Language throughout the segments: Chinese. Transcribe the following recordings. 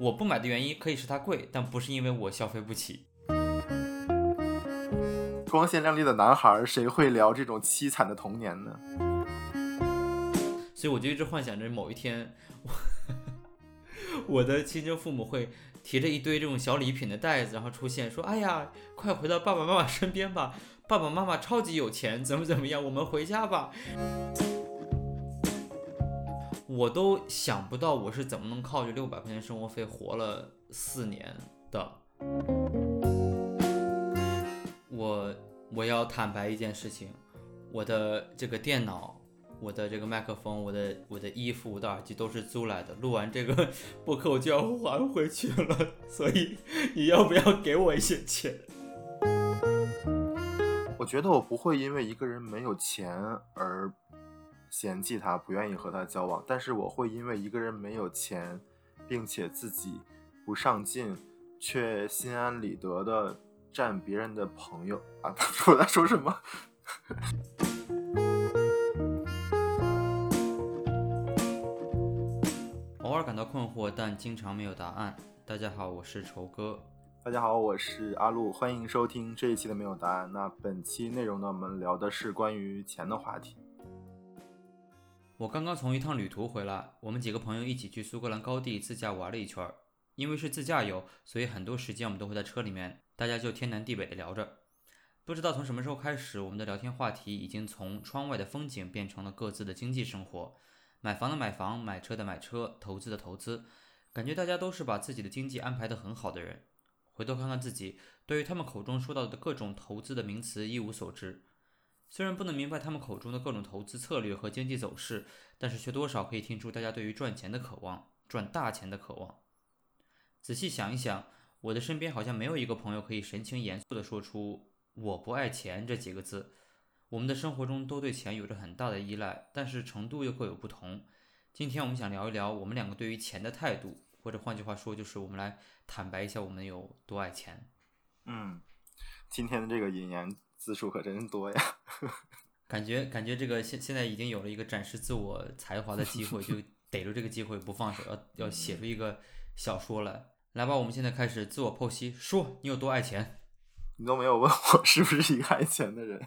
我不买的原因可以是它贵，但不是因为我消费不起。光鲜亮丽的男孩，谁会聊这种凄惨的童年呢？所以我就一直幻想着某一天，我 我的亲生父母会提着一堆这种小礼品的袋子，然后出现说：“哎呀，快回到爸爸妈妈身边吧，爸爸妈妈超级有钱，怎么怎么样，我们回家吧。”我都想不到我是怎么能靠着六百块钱生活费活了四年的。我我要坦白一件事情，我的这个电脑、我的这个麦克风、我的我的衣服、我的耳机都是租来的。录完这个 播客我就要还回去了，所以你要不要给我一些钱？我觉得我不会因为一个人没有钱而嫌弃他，不愿意和他交往，但是我会因为一个人没有钱，并且自己不上进，却心安理得的。占别人的朋友啊！我在说什么？偶尔感到困惑，但经常没有答案。大家好，我是愁哥。大家好，我是阿路。欢迎收听这一期的没有答案。那本期内容呢，我们聊的是关于钱的话题。我刚刚从一趟旅途回来，我们几个朋友一起去苏格兰高地自驾玩了一圈。因为是自驾游，所以很多时间我们都会在车里面。大家就天南地北的聊着，不知道从什么时候开始，我们的聊天话题已经从窗外的风景变成了各自的经济生活，买房的买房，买车的买车，投资的投资，感觉大家都是把自己的经济安排得很好的人。回头看看自己，对于他们口中说到的各种投资的名词一无所知，虽然不能明白他们口中的各种投资策略和经济走势，但是却多少可以听出大家对于赚钱的渴望，赚大钱的渴望。仔细想一想。我的身边好像没有一个朋友可以神情严肃地说出“我不爱钱”这几个字。我们的生活中都对钱有着很大的依赖，但是程度又各有不同。今天我们想聊一聊我们两个对于钱的态度，或者换句话说，就是我们来坦白一下我们有多爱钱。嗯，今天的这个引言字数可真多呀！感觉感觉这个现现在已经有了一个展示自我才华的机会，就逮住这个机会不放手，要要写出一个小说来。来吧，我们现在开始自我剖析，说你有多爱钱。你都没有问我是不是一个爱钱的人。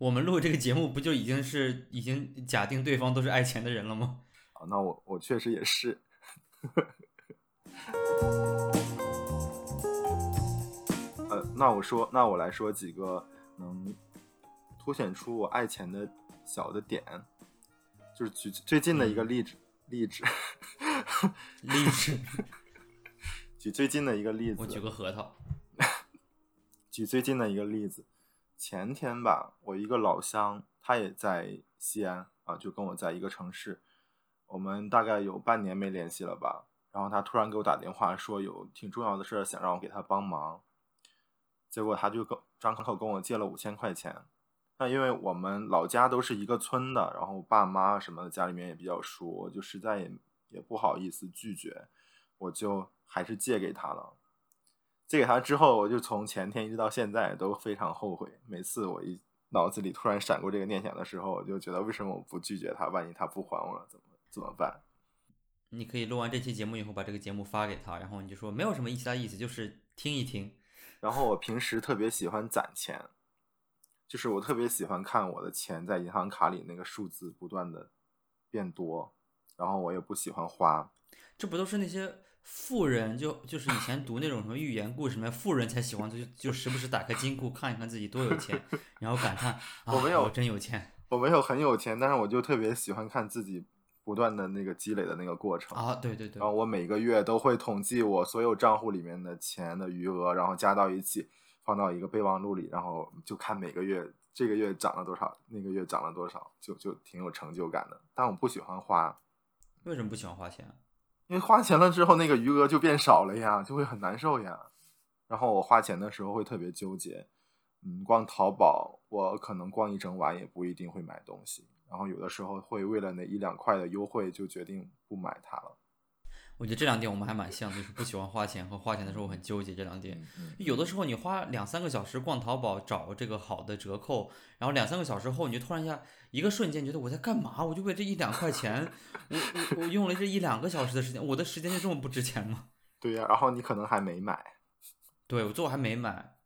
我们录这个节目不就已经是已经假定对方都是爱钱的人了吗？啊，那我我确实也是。呃，那我说，那我来说几个能凸显出我爱钱的小的点，就是举最近的一个例子，例子，例子。举最近的一个例子，我举个核桃。举最近的一个例子，前天吧，我一个老乡，他也在西安啊，就跟我在一个城市，我们大概有半年没联系了吧。然后他突然给我打电话，说有挺重要的事儿想让我给他帮忙。结果他就跟张口跟我借了五千块钱。那因为我们老家都是一个村的，然后爸妈什么的家里面也比较熟，我就实在也也不好意思拒绝，我就。还是借给他了，借给他之后，我就从前天一直到现在都非常后悔。每次我一脑子里突然闪过这个念想的时候，我就觉得为什么我不拒绝他？万一他不还我了，怎么怎么办？你可以录完这期节目以后把这个节目发给他，然后你就说没有什么其他意思，就是听一听。然后我平时特别喜欢攒钱，就是我特别喜欢看我的钱在银行卡里那个数字不断的变多，然后我也不喜欢花。这不都是那些？富人就就是以前读那种什么寓言故事里面，富人才喜欢就就时不时打开金库看一看自己多有钱，然后感叹我没有真有钱，我没有很有钱，但是我就特别喜欢看自己不断的那个积累的那个过程啊，对对对，然后我每个月都会统计我所有账户里面的钱的余额，然后加到一起放到一个备忘录里，然后就看每个月这个月涨了多少，那个月涨了多少，就就挺有成就感的。但我不喜欢花，为什么不喜欢花钱？因为花钱了之后，那个余额就变少了呀，就会很难受呀。然后我花钱的时候会特别纠结，嗯，逛淘宝，我可能逛一整晚也不一定会买东西。然后有的时候会为了那一两块的优惠，就决定不买它了。我觉得这两点我们还蛮像，就是不喜欢花钱和花钱的时候很纠结这两点。有的时候你花两三个小时逛淘宝找这个好的折扣，然后两三个小时后你就突然一下一个瞬间觉得我在干嘛？我就为这一两块钱，我我我用了这一两个小时的时间，我的时间就这么不值钱吗？对呀、然后你可能还没买。对我最后还没买。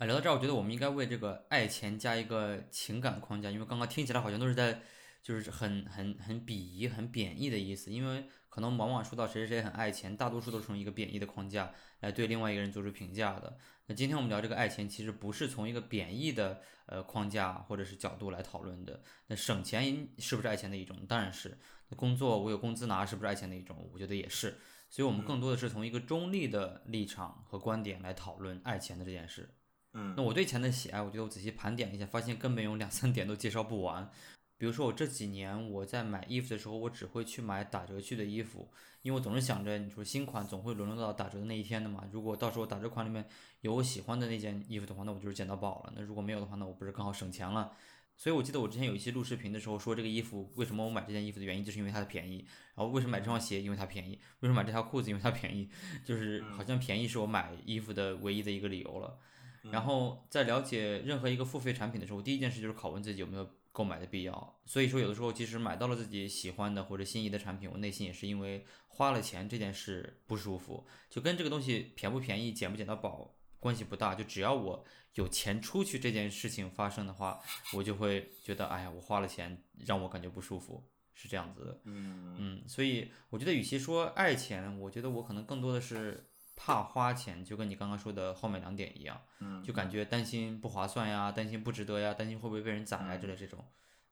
啊，聊到这儿，我觉得我们应该为这个爱钱加一个情感框架，因为刚刚听起来好像都是在，就是很很很鄙夷、很贬义的意思。因为可能往往说到谁谁谁很爱钱，大多数都是从一个贬义的框架来对另外一个人做出评价的。那今天我们聊这个爱钱，其实不是从一个贬义的呃框架或者是角度来讨论的。那省钱是不是爱钱的一种？当然是。那工作我有工资拿，是不是爱钱的一种？我觉得也是。所以我们更多的是从一个中立的立场和观点来讨论爱钱的这件事。嗯那我对钱的喜爱，我觉得我仔细盘点了一下，发现根本有两三点都介绍不完。比如说我这几年我在买衣服的时候，我只会去买打折去的衣服，因为我总是想着，你说新款总会沦落到打折的那一天的嘛。如果到时候打折款里面有我喜欢的那件衣服的话，那我就是捡到宝了。那如果没有的话，那我不是刚好省钱了？所以我记得我之前有一期录视频的时候说，这个衣服为什么我买这件衣服的原因，就是因为它的便宜。然后为什么买这双鞋，因为它便宜；为什么买这条裤子，因为它便宜。就是好像便宜是我买衣服的唯一的一个理由了。然后在了解任何一个付费产品的时候，第一件事就是拷问自己有没有购买的必要。所以说，有的时候即使买到了自己喜欢的或者心仪的产品，我内心也是因为花了钱这件事不舒服，就跟这个东西便不便宜、捡不捡到宝关系不大。就只要我有钱出去这件事情发生的话，我就会觉得，哎呀，我花了钱让我感觉不舒服，是这样子的。嗯嗯，所以我觉得，与其说爱钱，我觉得我可能更多的是怕花钱，就跟你刚刚说的后面两点一样，嗯，就感觉担心不划算呀，担心不值得呀，担心会不会被人宰呀之类这种。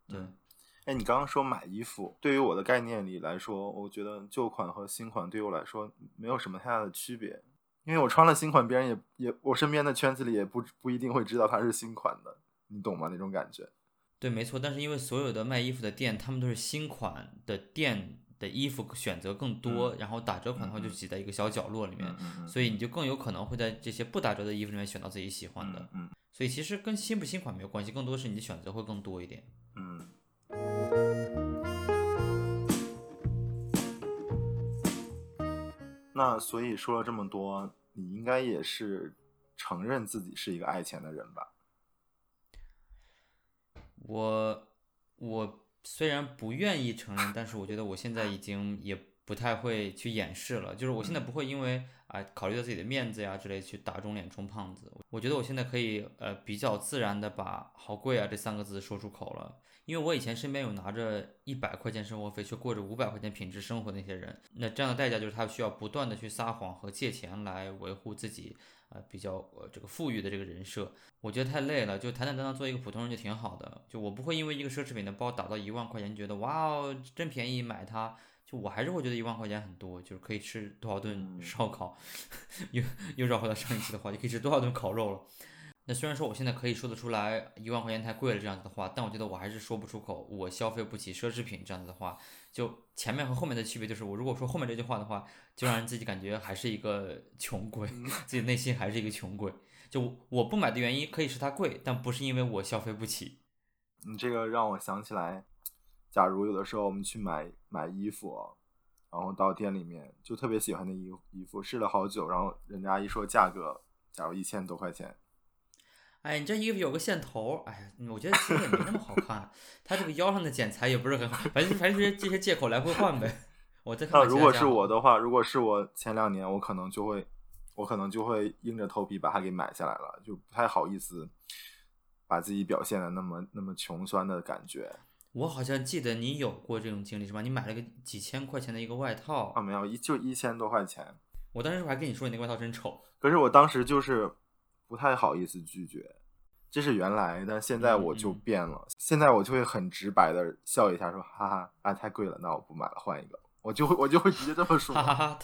对，嗯哎，你刚刚说买衣服，对于我的概念里来说，我觉得旧款和新款对于我来说没有什么太大的区别，因为我穿了新款，别人也也我身边的圈子里也不不一定会知道它是新款的，你懂吗？那种感觉。对，没错。但是因为所有的卖衣服的店，他们都是新款的店的衣服选择更多，然后打折款的话就挤在一个小角落里面，所以你就更有可能会在这些不打折的衣服里面选到自己喜欢的。嗯所以其实跟新不新款没有关系，更多是你的选择会更多一点。嗯。那所以说了这么多，你应该也是承认自己是一个爱钱的人吧？我我虽然不愿意承认，但是我觉得我现在已经也不太会去掩饰了。就是我现在不会因为啊、考虑到自己的面子呀之类去打肿脸充胖子。我觉得我现在可以呃比较自然的把“好贵啊”这三个字说出口了。因为我以前身边有拿着一百块钱生活费却过着五百块钱品质生活的那些人，那这样的代价就是他需要不断的去撒谎和借钱来维护自己呃比较呃这个富裕的这个人设。我觉得太累了，就坦坦荡荡做一个普通人就挺好的。就我不会因为一个奢侈品的包打到一万块钱，觉得哇哦真便宜买它。就我还是会觉得一万块钱很多，就是可以吃多少顿嗯烧烤，又又绕回到上一期的话就，可以吃多少顿烤肉了。那虽然说我现在可以说得出来一万块钱太贵了这样子的话，但我觉得我还是说不出口我消费不起奢侈品这样子的话。就前面和后面的区别就是，我如果说后面这句话的话，就让人自己感觉还是一个穷鬼，自己内心还是一个穷鬼。就我不买的原因可以是它贵，但不是因为我消费不起。你这个让我想起来，假如有的时候我们去买买衣服哦，然后到店里面就特别喜欢的衣衣服试了好久，然后人家一说价格，假如一千多块钱，哎，你这衣服有个线头，哎呀，我觉得其实也没那么好看，它这个腰上的剪裁也不是很好，反正反正这些这些借口来回换呗。我再看那如果是我的话，如果是我前两年，我可能就会，我可能就会硬着头皮把它给买下来了，就不太好意思把自己表现的那么那么穷酸的感觉我好像记得你有过这种经历是吧？你买了个几千块钱的一个外套，啊，没有一就一千多块钱，我当时我还跟你说你那个外套真丑。可是我当时就是不太好意思拒绝，这是原来，但现在我就变了，现在我就会很直白的笑一下说，哈哈啊太贵了，那我不买了，换一个，我就会我就会直接这么说哈，哈哈，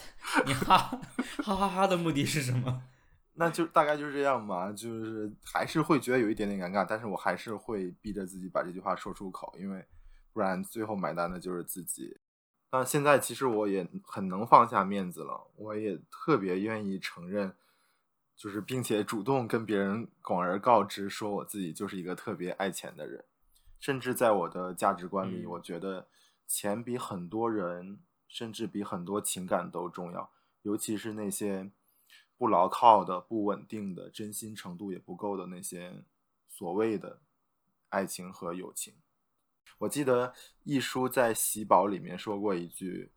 你哈哈哈哈的目的是什么？那就大概就是这样嘛，就是还是会觉得有一点点尴尬，但是我还是会逼着自己把这句话说出口，因为不然最后买单的就是自己。那现在其实我也很能放下面子了，我也特别愿意承认，就是并且主动跟别人广而告之，说我自己就是一个特别爱钱的人，甚至在我的价值观里，嗯。我觉得钱比很多人，甚至比很多情感都重要，尤其是那些不牢靠的、不稳定的、真心程度也不够的那些所谓的爱情和友情。我记得一书在《喜宝》里面说过一句：“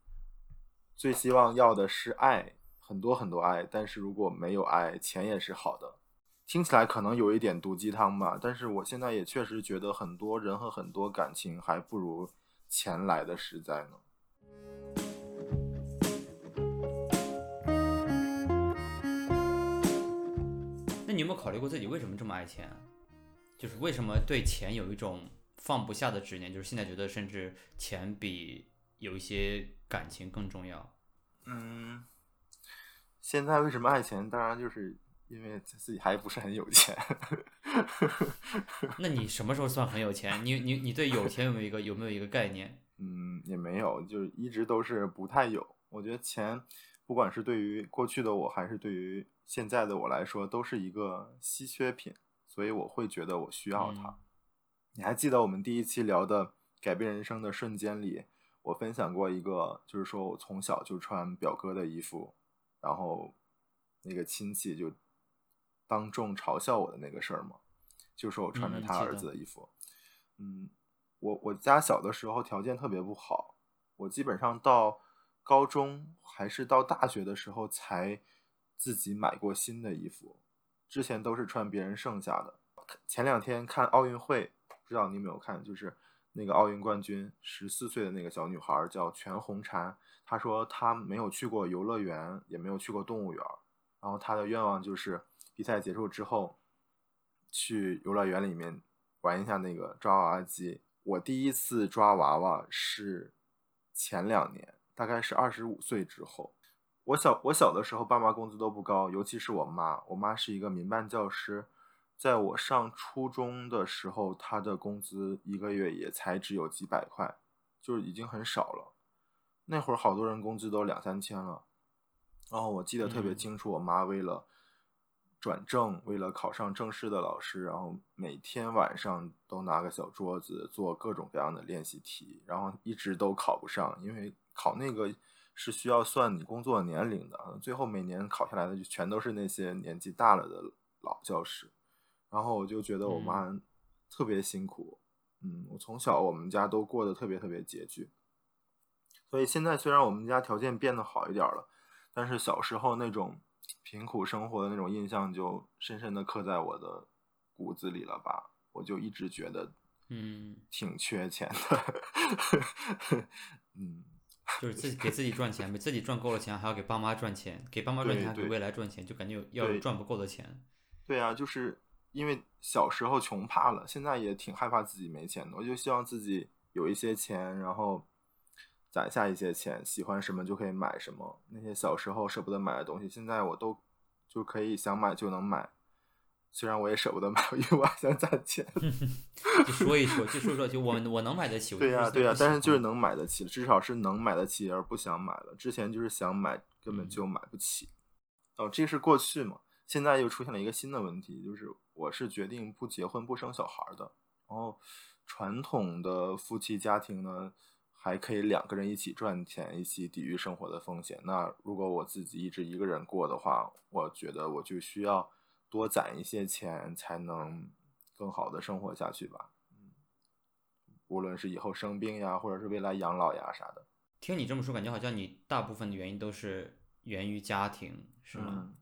最希望要的是爱很多很多爱，但是如果没有爱，钱也是好的。听起来可能有一点毒鸡汤吧，但是我现在也确实觉得很多人和很多感情还不如钱来的实在呢。那你有没有考虑过自己为什么这么爱钱？就是为什么对钱有一种放不下的执念？就是现在觉得甚至钱比有一些感情更重要。嗯，现在为什么爱钱？当然就是因为自己还不是很有钱。那你什么时候算很有钱？你你你对有钱有没有一个有没有一个概念？嗯，也没有，就是一直都是不太有。我觉得钱，不管是对于过去的我还是对于现在的我来说，都是一个稀缺品，所以我会觉得我需要它。你还记得我们第一期聊的改变人生的瞬间里，我分享过一个，就是说我从小就穿表哥的衣服，然后那个亲戚就当众嘲笑我的那个事儿嘛？就说我穿着他儿子的衣服。嗯，我我家小的时候条件特别不好，我基本上到高中还是到大学的时候才自己买过新的衣服，之前都是穿别人剩下的。前两天看奥运会。不知道你有没有看，就是那个奥运冠军十四岁的那个小女孩叫全红婵，她说她没有去过游乐园，也没有去过动物园，然后她的愿望就是比赛结束之后去游乐园里面玩一下那个抓娃娃机。我第一次抓娃娃是前两年，大概是二十五岁之后。我小我小的时候，爸妈工资都不高，尤其是我妈，我妈是一个民办教师。在我上初中的时候，他的工资一个月也才只有几百块，就是已经很少了。那会儿好多人工资都两三千了。然后我记得特别清楚，我妈为了转正，为了考上正式的老师，然后每天晚上都拿个小桌子做各种各样的练习题，然后一直都考不上，因为考那个是需要算你工作年龄的，最后每年考下来的就全都是那些年纪大了的老教师。然后我就觉得我妈特别辛苦，嗯，我从小我们家都过得特别特别拮据，所以现在虽然我们家条件变得好一点了，但是小时候那种贫苦生活的那种印象就深深的刻在我的骨子里了吧？我就一直觉得，嗯，挺缺钱的，嗯，就是自己给自己赚钱，自己赚够了钱，还要给爸妈赚钱，给爸妈赚钱，给未来赚钱，就感觉要赚不够的钱。对啊，就是。因为小时候穷怕了，现在也挺害怕自己没钱的。我就希望自己有一些钱，然后攒下一些钱，喜欢什么就可以买什么。那些小时候舍不得买的东西，现在我都就可以想买就能买。虽然我也舍不得买，因为我还想攒钱。就说一说，就说说，就我我能买得起。对呀对呀，但是就是能买得起，至少是能买得起，而不想买了。之前就是想买，根本就买不起。哦，这是过去嘛。现在又出现了一个新的问题，就是我是决定不结婚不生小孩的。然后传统的夫妻家庭呢，还可以两个人一起赚钱，一起抵御生活的风险。那如果我自己一直一个人过的话，我觉得我就需要多攒一些钱，才能更好的生活下去吧。嗯，无论是以后生病呀，或者是未来养老呀啥的。听你这么说，感觉好像你大部分的原因都是源于家庭，是吗？嗯，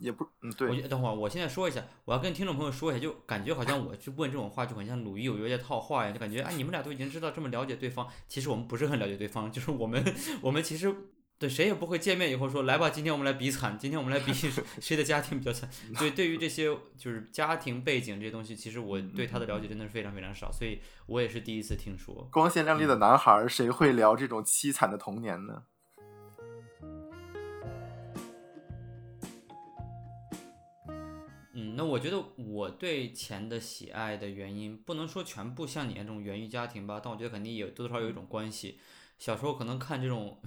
也不，嗯，对。我等会儿，我现在说一下，我要跟听众朋友说一下，就感觉好像我去问这种话，就很像鲁豫有约在套话呀，就感觉哎，你们俩都已经知道这么了解对方，其实我们不是很了解对方，就是我们，我们其实对谁也不会见面以后说来吧，今天我们来比惨，今天我们来比 谁的家庭比较惨。对，对于这些就是家庭背景这些东西，其实我对他的了解真的是非常非常少，所以我也是第一次听说。光鲜亮丽的男孩，谁会聊这种凄惨的童年呢？那我觉得我对钱的喜爱的原因，不能说全部像你那种源于家庭吧，但我觉得肯定也多多少少有一种关系。小时候可能看这种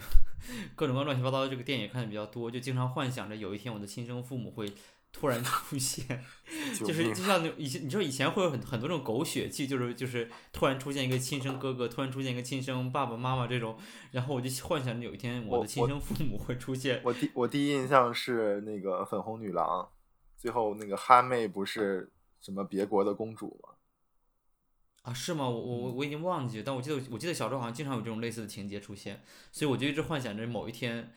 各种各乱七八糟的这个电影看的比较多，就经常幻想着有一天我的亲生父母会突然出现，就是就像那以前你说以前会有很很多这种狗血剧，就是就是突然出现一个亲生哥哥，突然出现一个亲生爸爸妈妈这种，然后我就幻想着有一天我的亲生父母会出现。我第我第一印象是那个粉红女郎。最后那个哈妹不是什么别国的公主吗？啊，是吗？我我我已经忘记了，但我记得我记得小时候好像经常有这种类似的情节出现，所以我就一直幻想着某一天，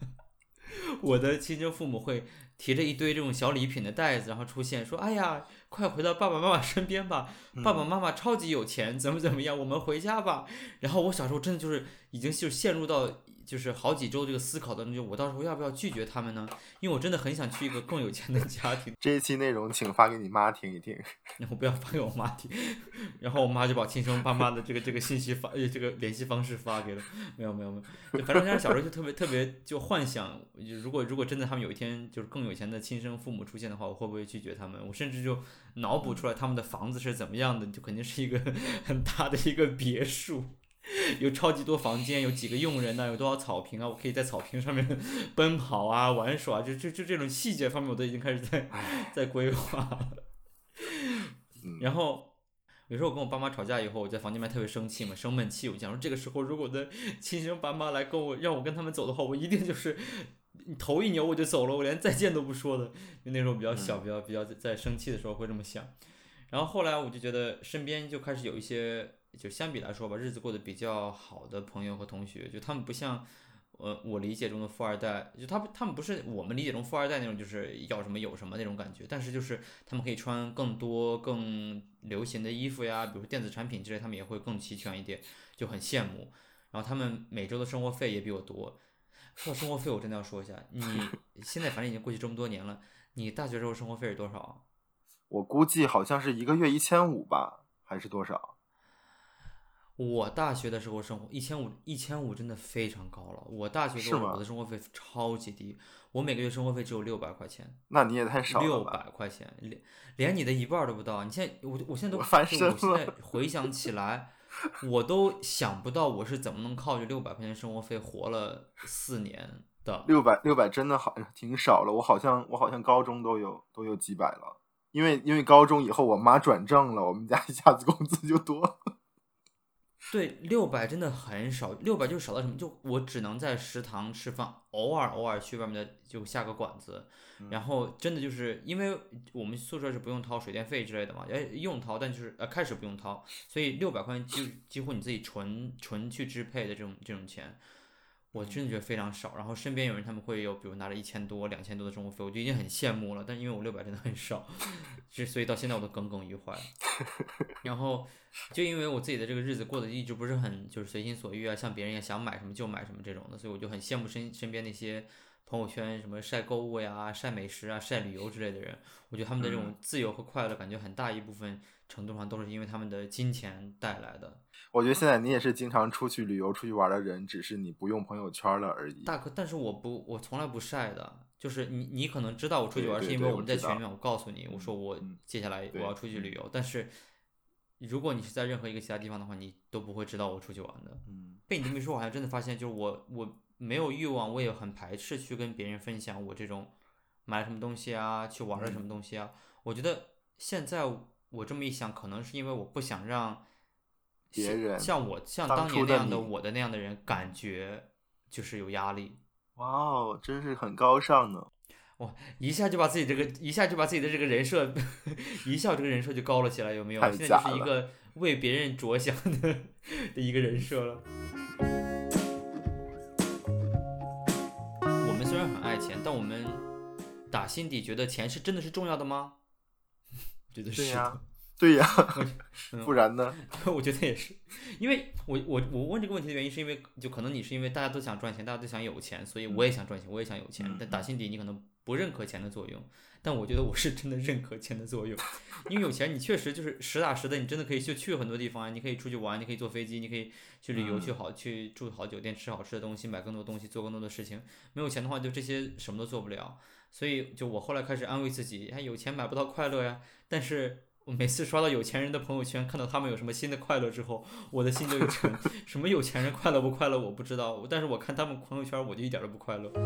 我的亲生父母会提着一堆这种小礼品的袋子，然后出现说：“哎呀，快回到爸爸妈妈身边吧，爸爸妈妈超级有钱，怎么怎么样，我们回家吧。”然后我小时候真的就是已经就陷入到。就是好几周这个思考当中，就我到时候要不要拒绝他们呢？因为我真的很想去一个更有钱的家庭。这一期内容请发给你妈听一听，然后不要发给我妈听。然后我妈就把亲生爸妈的这个这个信息发，这个联系方式发给了。没有没有没有，反正当时小时候就特别特别就幻想，如果如果真的他们有一天就是更有钱的亲生父母出现的话，我会不会拒绝他们？我甚至就脑补出来他们的房子是怎么样的，就肯定是一个 很大的一个别墅。有超级多房间，有几个佣人呢？有多少草坪啊？我可以在草坪上面 奔跑啊、玩耍，就就就这种细节方面，我都已经开始在在规划。然后有时候我跟我爸妈吵架以后，我在房间里面特别生气嘛，生闷气。我想说，这个时候如果我的 亲生爸妈来跟我让我跟他们走的话，我一定就是头一扭我就走了，我连再见都不说的。就那时候比较小，比较比较在生气的时候会这么想。然后后来我就觉得身边就开始有一些。就相比来说吧，日子过得比较好的朋友和同学，就他们不像，呃，我理解中的富二代，就他他们不是我们理解中富二代那种，就是要什么有什么那种感觉。但是就是他们可以穿更多更流行的衣服呀，比如说电子产品之类，他们也会更齐全一点，就很羡慕。然后他们每周的生活费也比我多。说到生活费，我真的要说一下，你 现在反正已经过去这么多年了，你大学时候生活费是多少？我估计好像是一个月一千五吧，还是多少？我大学的时候生活一千五，一千五真的非常高了。我大学时候我的生活费超级低，我每个月生活费只有六百块钱。那你也太少了六百块钱，连连你的一半都不到。你现在我我现在都翻身了。我现在 回想起来，我都想不到我是怎么能靠着六百块钱生活费活了四年的。六百六百真的好挺少了。我好像我好像高中都有都有几百了，因为因为高中以后我妈转正了，我们家一下子工资就多了。对，六百真的很少，六百就少到什么？就我只能在食堂吃饭，偶尔偶尔去外面的就下个馆子，然后真的就是因为我们宿舍是不用掏水电费之类的嘛，哎用掏，但就是呃开始不用掏，所以六百块钱就几乎你自己纯纯去支配的这种这种钱。我真的觉得非常少，然后身边有人他们会有，比如拿了一千多、两千多的生活费，我就已经很羡慕了。但因为我六百真的很少，就所以到现在我都耿耿于怀。然后 就因为我自己的这个日子过得一直不是很就是随心所欲啊，像别人也想买什么就买什么这种的，所以我就很羡慕身身边那些朋友圈什么晒购物呀、晒美食啊、晒旅游之类的人。我觉得他们的这种自由和快乐，感觉很大一部分程度上都是因为他们的金钱带来的。我觉得现在你也是经常出去旅游、出去玩的人，只是你不用朋友圈了而已。大哥，但是我不，我从来不晒的。就是你，你可能知道我出去玩，是因为我们在群里面，我告诉你，我说我接下来我要出去旅游。但是如果你是在任何一个其他地方的话，你都不会知道我出去玩的。嗯，被你这么一说，我好像真的发现，就是我我没有欲望，我也很排斥去跟别人分享我这种买什么东西啊，去玩了什么东西啊。我觉得现在我这么一想，可能是因为我不想让。别人像我像当年那样的我的那样的人，感觉就是有压力。哇哦，真是很高尚呢！哇，一下就把自己这个一下就把自己的这个人设，一笑这个人设就高了起来，有没有？现在就是一个为别人着想的的一个人设了。我们虽然很爱钱，但我们打心底觉得钱是真的是重要的吗？觉得是呀。对呀，不然呢？我觉得也是，因为我我我问这个问题的原因，是因为就可能你是因为大家都想赚钱，大家都想有钱，所以我也想赚钱，我也想有钱。但打心底你可能不认可钱的作用，但我觉得我是真的认可钱的作用，因为有钱你确实就是实打实的，你真的可以去去很多地方啊，你可以出去玩，你可以坐飞机，你可以去旅游，去好去住好酒店，吃好吃的东西，买更多东西，做更多的事情。没有钱的话，就这些什么都做不了。所以就我后来开始安慰自己，哎有钱买不到快乐呀，但是。我每次刷到有钱人的朋友圈，看到他们有什么新的快乐之后，我的心就一沉。什么有钱人快乐不快乐我不知道，但是我看他们朋友圈，我就一点都不快乐。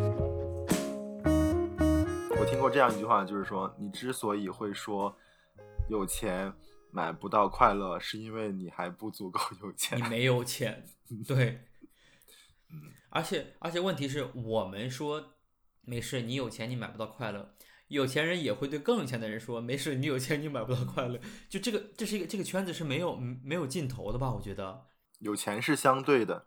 我听过这样一句话，就是说，你之所以会说有钱买不到快乐，是因为你还不足够有钱。你没有钱，对。而且而且问题是我们说没事，你有钱你买不到快乐。有钱人也会对更有钱的人说：“没事，你有钱你买不到快乐。”就这个，这是一个这个圈子是没有没有尽头的吧？我觉得有钱是相对的。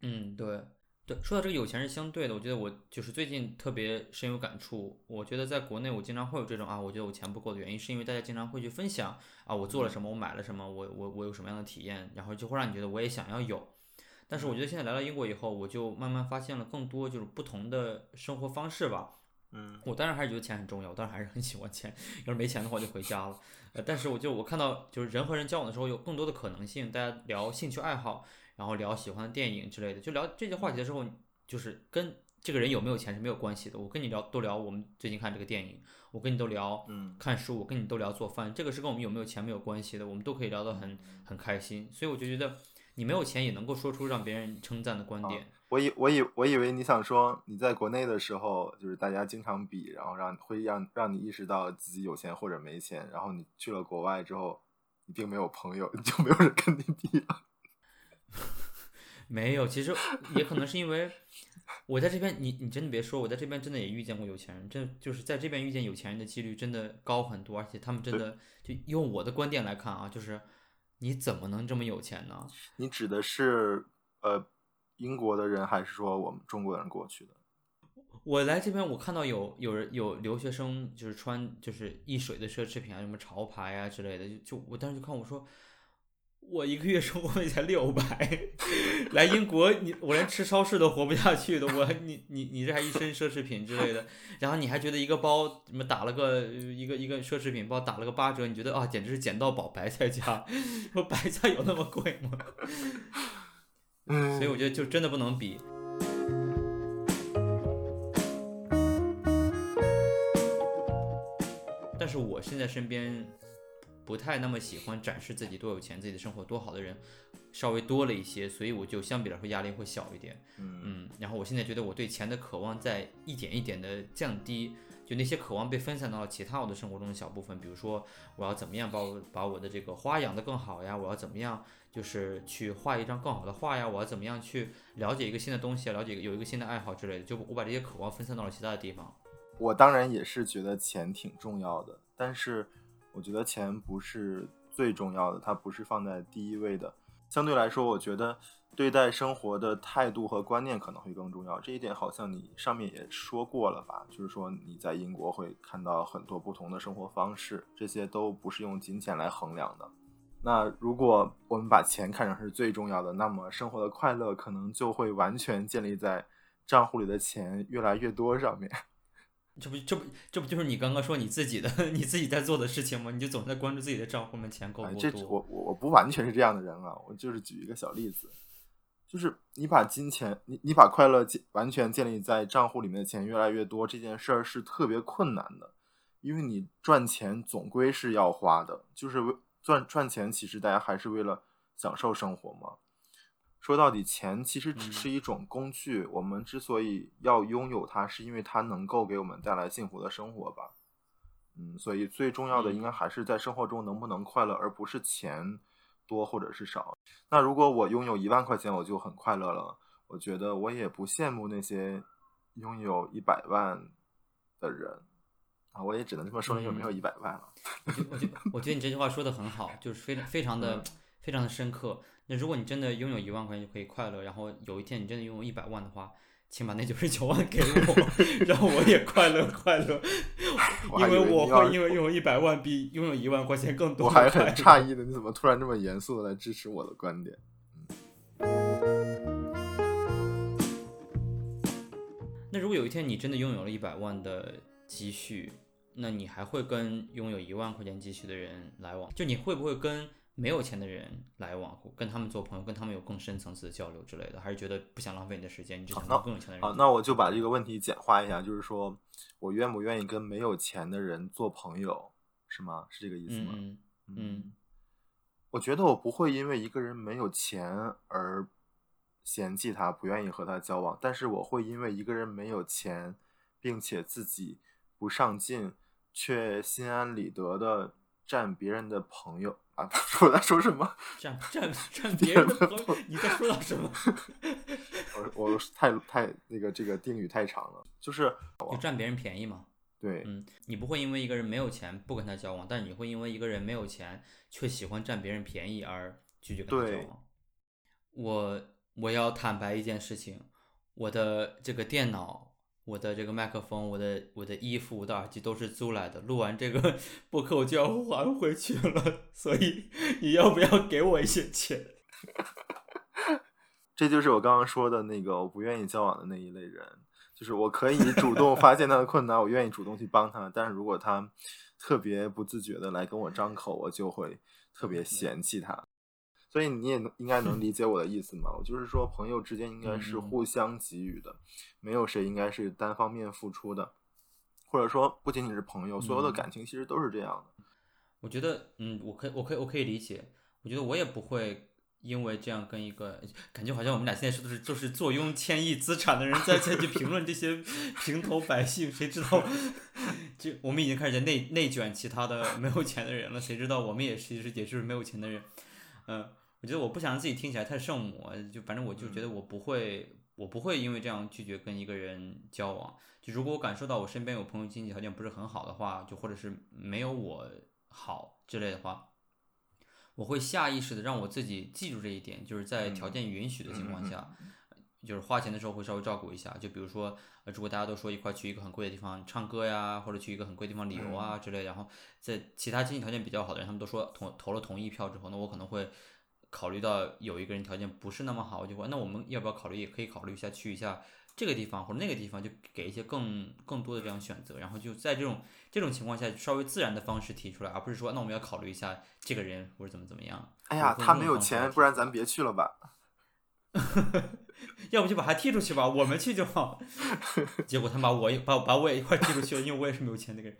嗯，对。对，说到这个有钱是相对的，我觉得我就是最近特别深有感触。我觉得在国内，我经常会有这种啊，我觉得我钱不够的原因，是因为大家经常会去分享啊，我做了什么，我买了什么，我我我有什么样的体验，然后就会让你觉得我也想要有。但是我觉得现在来到英国以后，我就慢慢发现了更多就是不同的生活方式吧。嗯，我当然还是觉得钱很重要，我当然还是很喜欢钱。要是没钱的话，就回家了。呃，但是我就我看到就是人和人交往的时候有更多的可能性，大家聊兴趣爱好，然后聊喜欢的电影之类的，就聊这些话题的时候。就是跟这个人有没有钱是没有关系的。我跟你聊都聊我们最近看这个电影，我跟你都聊嗯看书，我跟你都聊做饭，这个是跟我们有没有钱没有关系的，我们都可以聊得很很开心。所以我就觉得你没有钱也能够说出让别人称赞的观点。我以我以我以为你想说你在国内的时候，就是大家经常比，然后让会让让你意识到自己有钱或者没钱，然后你去了国外之后，你并没有朋友，就没有人跟你比了。没有，其实也可能是因为我在这边，你你真的别说，我在这边真的也遇见过有钱人，真就是在这边遇见有钱人的几率真的高很多，而且他们真的就用我的观点来看啊，就是你怎么能这么有钱呢？你指的是呃英国的人，还是说我们中国人过去的？我来这边，我看到有有人有留学生就是穿就是易水的奢侈品啊，什么潮牌啊之类的，就就我当时就看我说。我一个月生活费才六百，来英国你我连吃超市都活不下去的，我你你你这还一身奢侈品之类的，然后你还觉得一个包什么打了个一个一个奢侈品包打了个八折，你觉得啊简直是捡到宝白菜价，说白菜有那么贵吗？所以我觉得就真的不能比。但是我现在身边。不太那么喜欢展示自己多有钱、自己的生活多好的人，稍微多了一些，所以我就相比来说压力会小一点。嗯，然后我现在觉得我对钱的渴望在一点一点的降低，就那些渴望被分散到了其他我的生活中的小部分，比如说我要怎么样把我把我的这个花养得更好呀，我要怎么样就是去画一张更好的画呀，我要怎么样去了解一个新的东西，了解有一个新的爱好之类的，就我把这些渴望分散到了其他的地方。我当然也是觉得钱挺重要的，但是。我觉得钱不是最重要的，它不是放在第一位的。相对来说，我觉得对待生活的态度和观念可能会更重要。这一点好像你上面也说过了吧？就是说你在英国会看到很多不同的生活方式，这些都不是用金钱来衡量的。那如果我们把钱看成是最重要的，那么生活的快乐可能就会完全建立在账户里的钱越来越多上面。这不这不这不就是你刚刚说你自己的 你自己在做的事情吗？你就总在关注自己的账户里面钱够不够多。我我我不完全是这样的人啊，我就是举一个小例子，就是你把金钱你你把快乐建完全建立在账户里面的钱越来越多这件事儿是特别困难的，因为你赚钱总归是要花的，就是为赚赚钱，其实大家还是为了享受生活嘛。说到底，钱其实只是一种工具。我们之所以要拥有它，是因为它能够给我们带来幸福的生活吧。嗯，所以最重要的应该还是在生活中能不能快乐，而不是钱多或者是少。那如果我拥有一万块钱，我就很快乐了。我觉得我也不羡慕那些拥有一百万的人啊。我也只能这么说，因为没有一百万了。我觉我觉我觉得你这句话说的很好，就是非常非常的非常的深刻。那如果你真的拥有一万块钱就可以快乐，然后有一天你真的拥有一百万的话，请把那九十九万给我，让我也快乐快乐。因为我会因为拥有一百万比拥有一万块钱更多。我还很诧异的，你怎么突然这么严肃的来支持我的观点？那如果有一天你真的拥有了一百万的积蓄，那你还会跟拥有一万块钱积蓄的人来往？就你会不会跟？没有钱的人来往，跟他们做朋友，跟他们有更深层次的交流之类的，还是觉得不想浪费你的时间，你只想跟更有钱的人。好，那我就把这个问题简化一下，就是说我愿不愿意跟没有钱的人做朋友，是吗？是这个意思吗？嗯嗯。我觉得我不会因为一个人没有钱而嫌弃他，不愿意和他交往，但是我会因为一个人没有钱，并且自己不上进，却心安理得的占别人的朋友。啊！我在说什么？占占 占别人的朋友？你在说到什么？我我太太那个这个定语太长了，就是就占别人便宜嘛。对，嗯，你不会因为一个人没有钱不跟他交往，但是你会因为一个人没有钱却喜欢占别人便宜而拒绝跟他交往。我我要坦白一件事情，我的这个电脑、我的这个麦克风、我的我的衣服、我的耳机都是租来的。录完这个 播客我就要还回去了，所以你要不要给我一些钱？这就是我刚刚说的那个我不愿意交往的那一类人，就是我可以主动发现他的困难，我愿意主动去帮他，但是如果他特别不自觉的来跟我张口，我就会特别嫌弃他。所以你也能应该能理解我的意思嘛？我就是说，朋友之间应该是互相给予的，没有谁应该是单方面付出的，或者说不仅仅是朋友，所有的感情其实都是这样的。我觉得，嗯，我可以，我可以，我可以理解。我觉得我也不会因为这样跟一个感觉好像我们俩现在说的是就是坐拥千亿资产的人在再去评论这些 平头百姓，谁知道？就我们已经开始在内内卷其他的没有钱的人了，谁知道我们也其实也就是没有钱的人，嗯。我觉得我不想让自己听起来太圣母，就反正我就觉得我不会，我不会因为这样拒绝跟一个人交往。就如果我感受到我身边有朋友经济条件不是很好的话，就或者是没有我好之类的话，我会下意识的让我自己记住这一点，就是在条件允许的情况下，就是花钱的时候会稍微照顾一下。就比如说，呃如果大家都说一块去一个很贵的地方唱歌呀，或者去一个很贵的地方旅游啊之类，然后在其他经济条件比较好的人，他们都说投投了同意票之后，那我可能会。考虑到有一个人条件不是那么好，我就说那我们要不要考虑，也可以考虑一下去一下这个地方或者那个地方，就给一些更更多的这样选择，然后就在这种这种情况下稍微自然的方式提出来，而不是说那我们要考虑一下这个人或者怎么怎么样。哎呀，他没有钱，不然咱别去了吧。要不就把他踢出去吧，我们去就好。结果他把我也把把我也一块踢出去了，因为我也是没有钱那个人。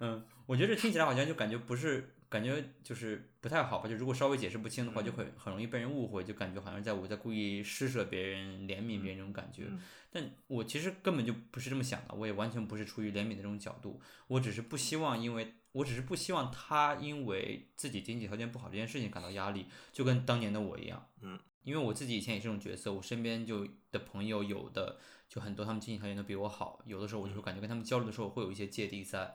嗯，我觉得这听起来好像就感觉不是。感觉就是不太好吧？就如果稍微解释不清的话，就会很容易被人误会，就感觉好像在我在故意施舍别人、怜悯别人这种感觉。但我其实根本就不是这么想的，我也完全不是出于怜悯的这种角度，我只是不希望，因为我只是不希望他因为自己经济条件不好这件事情感到压力，就跟当年的我一样。嗯，因为我自己以前也是这种角色，我身边就的朋友有的就很多，他们经济条件都比我好，有的时候我就会感觉跟他们交流的时候会有一些芥蒂在。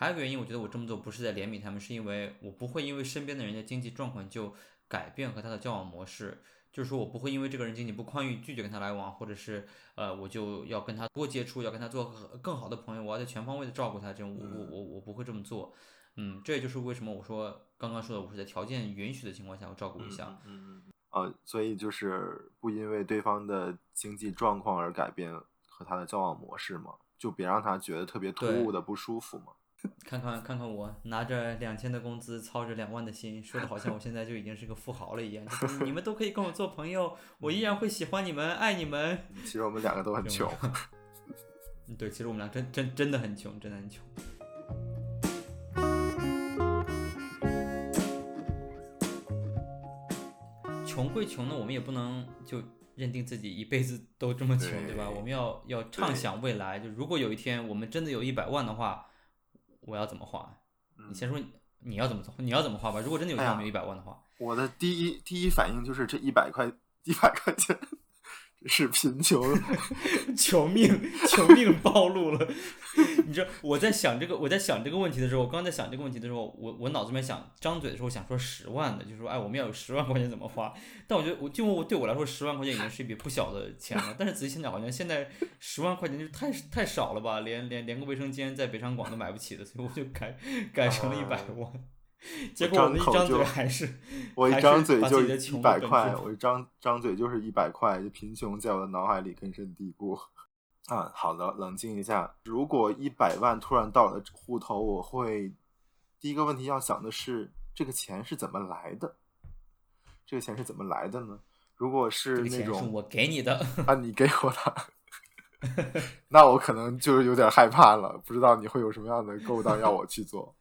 还有一个原因，我觉得我这么做不是在怜悯他们，是因为我不会因为身边的人的经济状况就改变和他的交往模式。就是说我不会因为这个人经济不宽裕拒绝跟他来往，或者是呃我就要跟他多接触，要跟他做更好的朋友，我要在全方位的照顾他。这种我我我我不会这么做。嗯，这也就是为什么我说刚刚说的，我是在条件允许的情况下，我照顾一下。嗯嗯。呃，所以就是不因为对方的经济状况而改变和他的交往模式嘛，就别让他觉得特别突兀的不舒服嘛。看看看看我拿着两千的工资，操着两万的心，说的好像我现在就已经是个富豪了一样。你们都可以跟我做朋友，我依然会喜欢你们，爱你们。其实我们两个都很穷。对，其实我们俩真真真的很穷，真的很穷。穷归穷呢，我们也不能就认定自己一辈子都这么穷，对吧？我们要要畅想未来，就如果有一天我们真的有一百万的话。我要怎么花？你先说你要怎么你要怎么花吧。如果真的有一天有一百万的话，我的第一第一反应就是这一百块一百块钱。是贫穷，求命，求命暴露了。你知道我在想这个，我在想这个问题的时候，我刚在想这个问题的时候，我我脑子里面想张嘴的时候想说十万的，就说哎，我们要有十万块钱怎么花？但我觉得我就我对我来说，十万块钱已经是一笔不小的钱了。但是仔细想想，好像现在十万块钱就太太少了吧，连连连个卫生间在北上广都买不起的，所以我就改改成了一百万。结果我一张嘴还是，我一张嘴就一百块，我一张张嘴就是一百块，就贫穷在我的脑海里根深蒂固。啊，好的，冷静一下。如果一百万突然到了户头，我会第一个问题要想的是，这个钱是怎么来的？这个钱是怎么来的呢？如果是那种我给你的啊，你给我的，那我可能就是有点害怕了，不知道你会有什么样的勾当要我去做。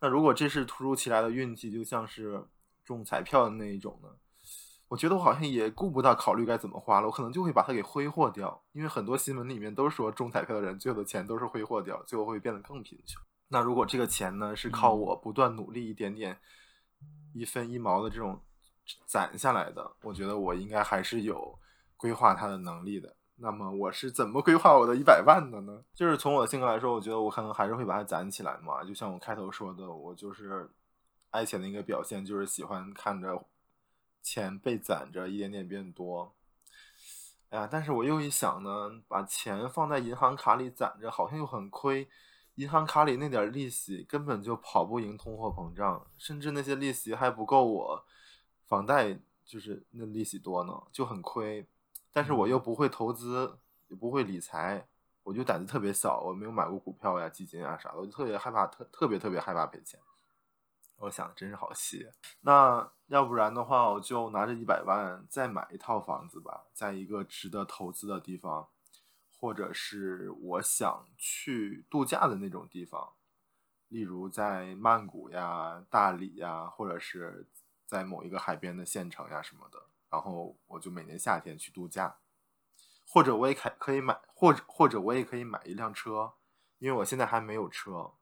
那如果这是突如其来的运气，就像是中彩票的那一种呢？我觉得我好像也顾不到考虑该怎么花了，我可能就会把它给挥霍掉。因为很多新闻里面都说中彩票的人最后的钱都是挥霍掉，最后会变得更贫穷。那如果这个钱呢是靠我不断努力一点点一分一毛的这种攒下来的，我觉得我应该还是有规划它的能力的。那么我是怎么规划我的一百万的呢？就是从我的性格来说，我觉得我可能还是会把它攒起来嘛。就像我开头说的，我就是爱钱的一个表现，就是喜欢看着钱被攒着一点点变多。哎呀，但是我又一想呢，把钱放在银行卡里攒着，好像又很亏。银行卡里那点利息根本就跑不赢通货膨胀，甚至那些利息还不够我房贷就是那利息多呢，就很亏。但是我又不会投资，也不会理财，我就胆子特别小，我没有买过股票呀、基金啊啥的，我就特别害怕，特特别特别害怕赔钱。我想真是好戏。那要不然的话，我就拿着一百万再买一套房子吧，在一个值得投资的地方。或者是我想去度假的那种地方，例如在曼谷呀、大理呀，或者是在某一个海边的县城呀什么的。然后我就每年夏天去度假，或者我也可可以买，或者或者我也可以买一辆车，因为我现在还没有车，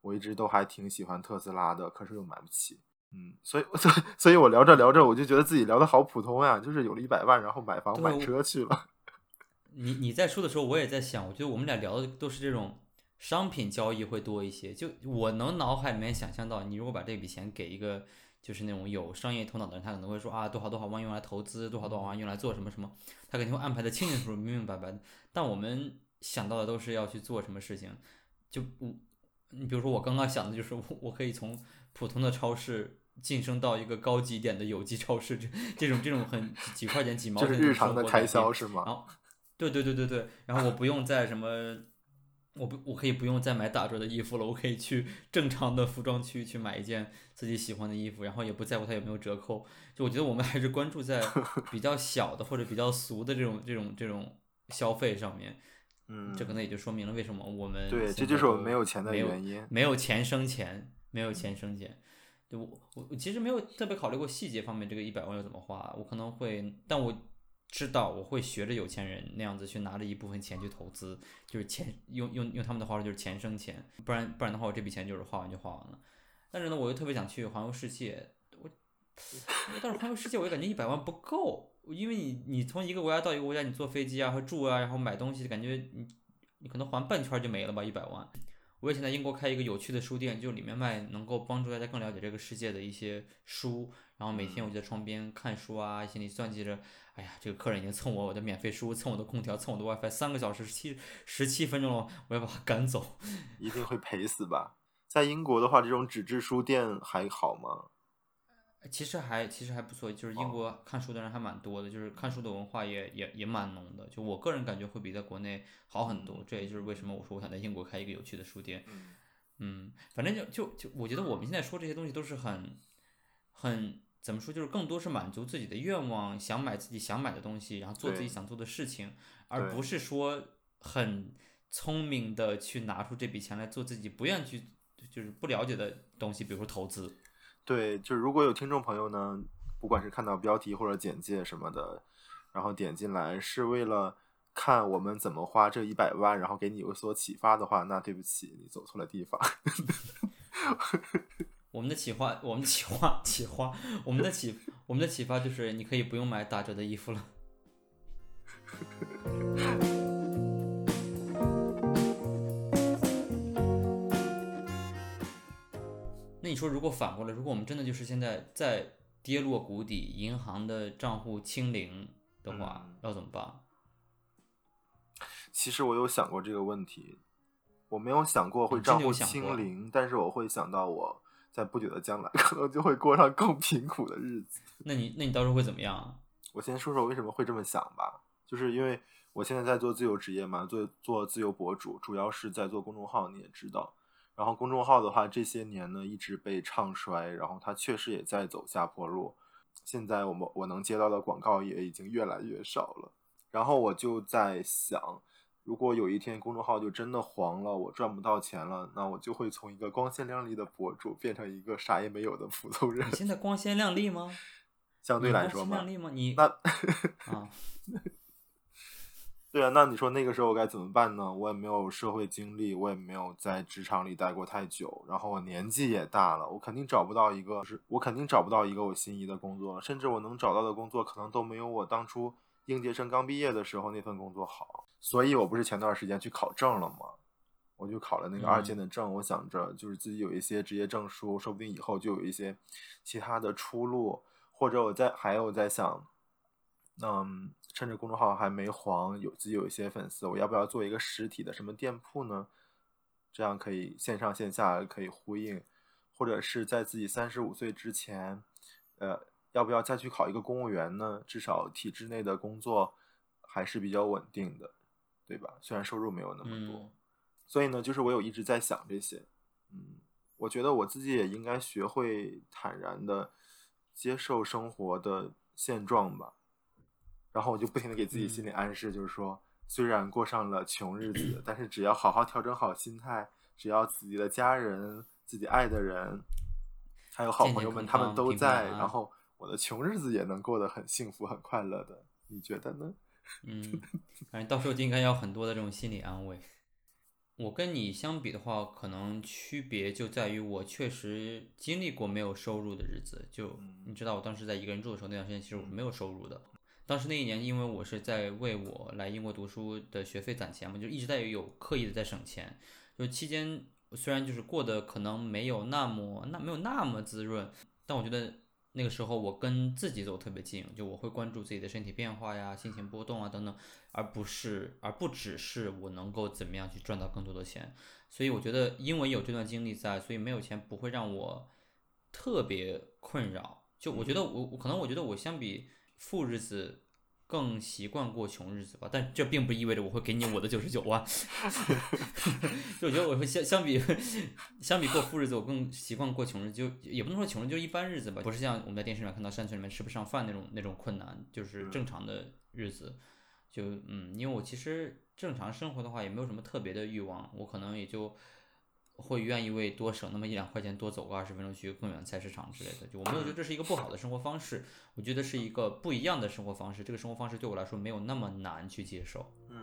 我一直都还挺喜欢特斯拉的，可是又买不起。嗯，所以所以所以我聊着聊着，我就觉得自己聊的好普通呀，就是有了一百万，然后买房买车去了。你你在说的时候，我也在想，我觉得我们俩聊的都是这种商品交易会多一些。就我能脑海里面想象到，你如果把这笔钱给一个就是那种有商业头脑的人，他可能会说啊，多好多好万用来投资，多好多好万用来做什么什么，他肯定会安排的清清楚楚、明明白白的。但我们想到的都是要去做什么事情。就我，你比如说我刚刚想的就是，我我可以从普通的超市晋升到一个高级点的有机超市，这这种这种很几块钱几毛钱日常的开销是吗？然后。对对对对对，然后我不用再什么，我不我可以不用再买打折的衣服了，我可以去 正常的服装区去买一件自己喜欢的衣服，然后也不在乎它有没有折扣。就我觉得我们还是关注在 比较小的或者比较俗的这种这种这种消费上面。嗯，这可能也就说明了为什么我们对，这就是我们没有钱的原因，没有钱生钱，没有钱生钱。就我我其实没有特别考虑过细节方面，这个一百万要怎么花，我可能会，但我。知道我会学着有钱人那样子去拿着一部分钱去投资，就是钱用用用他们的话说就是钱生钱，不然不然的话我这笔钱就是花完就花完了。但是呢，我又特别想去环游世界，我但是环游世界我又感觉一百万不够，因为你你从一个国家到一个国家，你坐飞机啊和住啊，然后买东西，感觉你你可能环半圈就没了吧一百万。我也想在英国开一个有趣的书店，就里面卖能够帮助大家更了解这个世界的一些书，然后每天我就在窗边看书啊，心里算计着。哎呀，这个客人已经蹭我我的免费书，蹭我的空调，蹭我的 WiFi 三个小时七十七分钟了，我要把他赶走，一定会赔死吧？在英国的话，这种纸质书店还好吗？其实还其实还不错，就是英国看书的人还蛮多的，就是看书的文化也也也蛮浓的。就我个人感觉会比在国内好很多，这也就是为什么我说我想在英国开一个有趣的书店。嗯，反正就就就我觉得我们现在说这些东西都是很很。怎么说？就是更多是满足自己的愿望，想买自己想买的东西，然后做自己想做的事情，而不是说很聪明的去拿出这笔钱来做自己不愿去，就是不了解的东西，比如说投资。对，就是如果有听众朋友呢，不管是看到标题或者简介什么的，然后点进来是为了看我们怎么花这一百万，然后给你有所启发的话，那对不起，你走错了地方。我们的企划，我们的企划，企划，我们的启，我们的启发就是，你可以不用买打折的衣服了。那你说，如果反过来，如果我们真的就是现在在跌落谷底，银行的账户清零的话，要怎么办？其实我有想过这个问题，我没有想过会账户清零，但是我会想到我。在不久的将来，可能就会过上更贫苦的日子。那你，那你到时候会怎么样？我先说说为什么会这么想吧。就是因为我现在在做自由职业嘛，做做自由博主，主要是在做公众号，你也知道。然后公众号的话，这些年呢一直被唱衰，然后它确实也在走下坡路。现在我们我能接到的广告也已经越来越少了。然后我就在想。如果有一天公众号就真的黄了，我赚不到钱了，那我就会从一个光鲜亮丽的博主变成一个啥也没有的普通人。你现在光鲜亮丽吗？相对来说吗？光鲜亮丽吗？你那啊，对啊，那你说那个时候我该怎么办呢？我也没有社会经历，我也没有在职场里待过太久，然后我年纪也大了，我肯定找不到一个，就是我肯定找不到一个我心仪的工作，甚至我能找到的工作可能都没有我当初。应届生刚毕业的时候那份工作好，所以我不是前段时间去考证了吗？我就考了那个二建的证，我想着就是自己有一些职业证书，说不定以后就有一些其他的出路，或者我在还有在想，嗯，趁着公众号还没黄，有自己有一些粉丝，我要不要做一个实体的什么店铺呢？这样可以线上线下可以呼应，或者是在自己三十五岁之前，呃，要不要再去考一个公务员呢？至少体制内的工作还是比较稳定的，对吧？虽然收入没有那么多，所以呢，就是我有一直在想这些，嗯，我觉得我自己也应该学会坦然的接受生活的现状吧。然后我就不停的给自己心理暗示，就是说，虽然过上了穷日子，但是只要好好调整好心态，只要自己的家人、自己爱的人，还有好朋友们他们都在，然后我的穷日子也能过得很幸福、很快乐的。你觉得呢？嗯，反正到时候就应该要很多的这种心理安慰。我跟你相比的话，可能区别就在于我确实经历过没有收入的日子。就你知道，我当时在一个人住的时候，那段时间其实我是没有收入的。当时那一年，因为我是在为我来英国读书的学费攒钱嘛，就一直在有刻意的在省钱。就期间虽然就是过得可能没有那么那没有那么滋润，但我觉得那个时候我跟自己走特别近，就我会关注自己的身体变化呀、心情波动啊等等，而不是而不只是我能够怎么样去赚到更多的钱。所以我觉得因为有这段经历在，所以没有钱不会让我特别困扰。就我觉得我我可能我觉得我相比。富日子更习惯过穷日子吧，但这并不意味着我会给你我的九十九万。就我觉得我会相相比相比过富日子，我更习惯过穷日子，就也不能说穷日，就一般日子吧，不是像我们在电视上看到山村里面吃不上饭那种那种困难，就是正常的日子。就嗯，因为我其实正常生活的话也没有什么特别的欲望，我可能也就。会愿意为多省那么一两块钱多走个二十分钟去更远的菜市场之类的，就我没有觉得这是一个不好的生活方式，我觉得是一个不一样的生活方式。这个生活方式对我来说没有那么难去接受。嗯。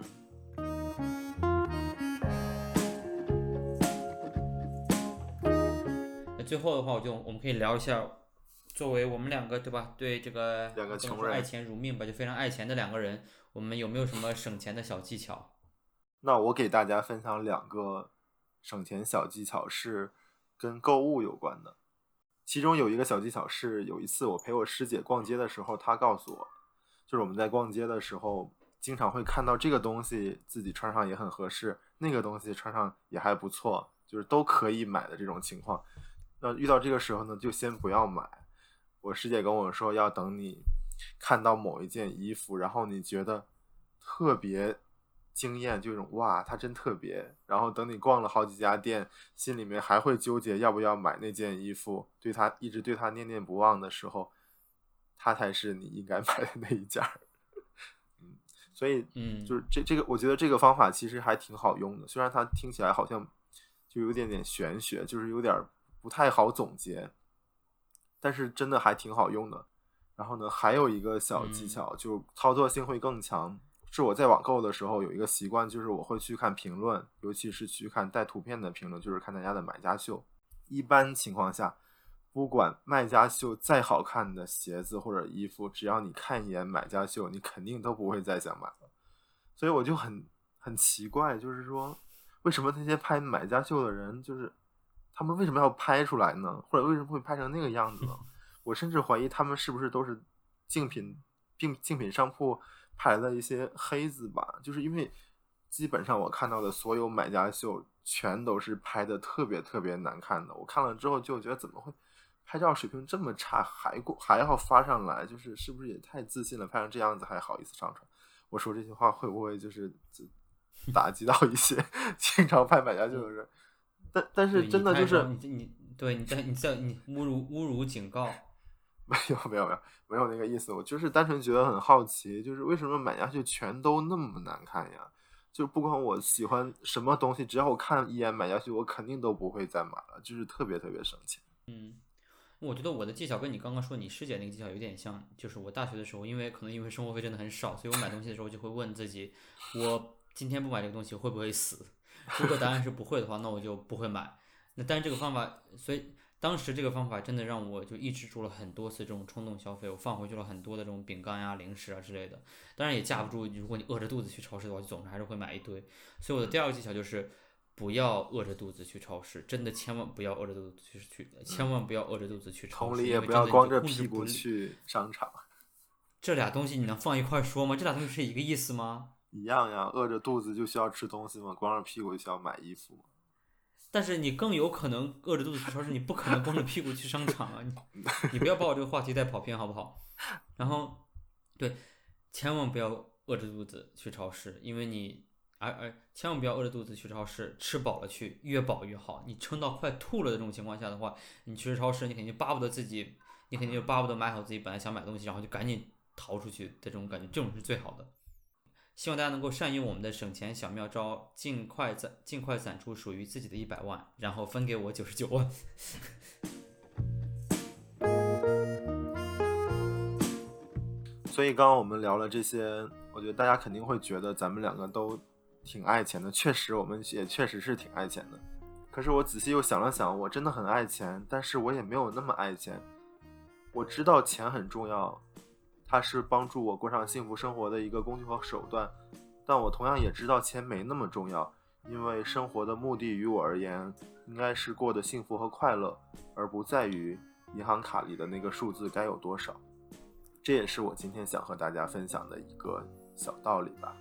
那最后的话，我就我们可以聊一下，作为我们两个对吧？对这个两个穷人爱钱如命吧，就非常爱钱的两个人，我们有没有什么省钱的小技巧？那我给大家分享两个。省钱小技巧是跟购物有关的，其中有一个小技巧是，有一次我陪我师姐逛街的时候，她告诉我，就是我们在逛街的时候，经常会看到这个东西自己穿上也很合适，那个东西穿上也还不错，就是都可以买的这种情况。那遇到这个时候呢，就先不要买。我师姐跟我说，要等你看到某一件衣服，然后你觉得特别。经验就一种哇，它真特别。然后等你逛了好几家店，心里面还会纠结要不要买那件衣服，对它一直对它念念不忘的时候，它才是你应该 买的那一件儿。嗯，所以嗯，就是这这个，我觉得这个方法其实还挺好用的。虽然它听起来好像就有点点玄学，就是有点不太好总结，但是真的还挺好用的。然后呢，还有一个小技巧，就操作性会更强。是我在网购的时候有一个习惯，就是我会去看评论，尤其是去看带图片的评论，就是看大家的买家秀。一般情况下，不管卖家秀再好看的鞋子或者衣服，只要你看一眼买家秀，你肯定都不会再想买了。所以我就很很奇怪，就是说，为什么那些拍买家秀的人，就是他们为什么要拍出来呢？或者为什么会拍成那个样子呢？我甚至怀疑他们是不是都是竞品并竞品商铺。拍的一些黑子吧，就是因为基本上我看到的所有买家秀全都是拍的特别特别难看的。我看了之后就觉得怎么会拍照水平这么差，还过还要发上来，就是是不是也太自信了？拍成这样子还好意思上传？我说这些话会不会就是打击到一些 经常拍买家秀的人？但但是真的就是你你对你在你在你侮辱侮辱警告。没有没有没有没有那个意思，我就是单纯觉得很好奇，就是为什么买家秀全都那么难看呀？就不管我喜欢什么东西，只要我看一眼买家秀，我肯定都不会再买了，就是特别特别省钱。嗯，我觉得我的技巧跟你刚刚说你师姐那个技巧有点像，就是我大学的时候，因为可能因为生活费真的很少，所以我买东西的时候就会问自己，我今天不买这个东西会不会死？如果答案是不会的话，那我就不会买。那但是这个方法，所以。当时这个方法真的让我就抑制住了很多次这种冲动消费，我放回去了很多的这种饼干呀、零食啊之类的。当然也架不住，如果你饿着肚子去超市的话，就总是还是会买一堆。所以我的第二个技巧就是不要饿着肚子去超市，真的千万不要饿着肚子去去，千万不要饿着肚子去超市。同理，也不要光着屁股去商场。这俩东西你能放一块儿说吗？这俩东西是一个意思吗？一样呀，饿着肚子就需要吃东西嘛，光着屁股就需要买衣服嘛。但是你更有可能饿着肚子去超市，你不可能光着屁股去商场啊！你你不要把我这个话题带跑偏好不好？然后，对，千万不要饿着肚子去超市，因为你，哎哎千万不要饿着肚子去超市，吃饱了去，越饱越好。你撑到快吐了的这种情况下的话，你去超市，你肯定巴不得自己，你肯定就巴不得买好自己本来想买东西，然后就赶紧逃出去的这种感觉，这种是最好的。希望大家能够善用我们的省钱小妙招，尽快攒尽快攒出属于自己的一百万，然后分给我九十九万。所以刚刚我们聊了这些，我觉得大家肯定会觉得咱们两个都挺爱钱的。确实，我们也确实是挺爱钱的。可是我仔细又想了想，我真的很爱钱，但是我也没有那么爱钱。我知道钱很重要。它是帮助我过上幸福生活的一个工具和手段，但我同样也知道钱没那么重要，因为生活的目的于我而言，应该是过得幸福和快乐，而不在于银行卡里的那个数字该有多少。这也是我今天想和大家分享的一个小道理吧。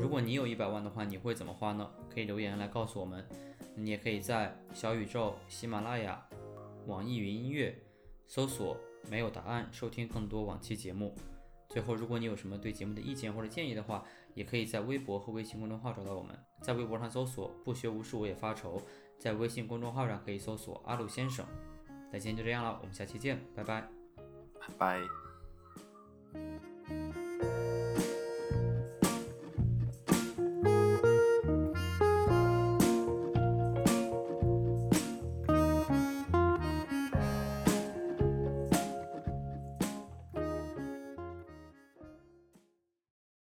如果你有一百万的话，你会怎么花呢？可以留言来告诉我们。你也可以在小宇宙、喜马拉雅、网易云音乐。搜索没有答案，收听更多往期节目。最后，如果你有什么对节目的意见或者建议的话，也可以在微博和微信公众号找到我们。在微博上搜索“不学无术我也发愁”，在微信公众号上可以搜索“阿鲁先生”。那今天就这样了，我们下期见，拜拜，拜拜。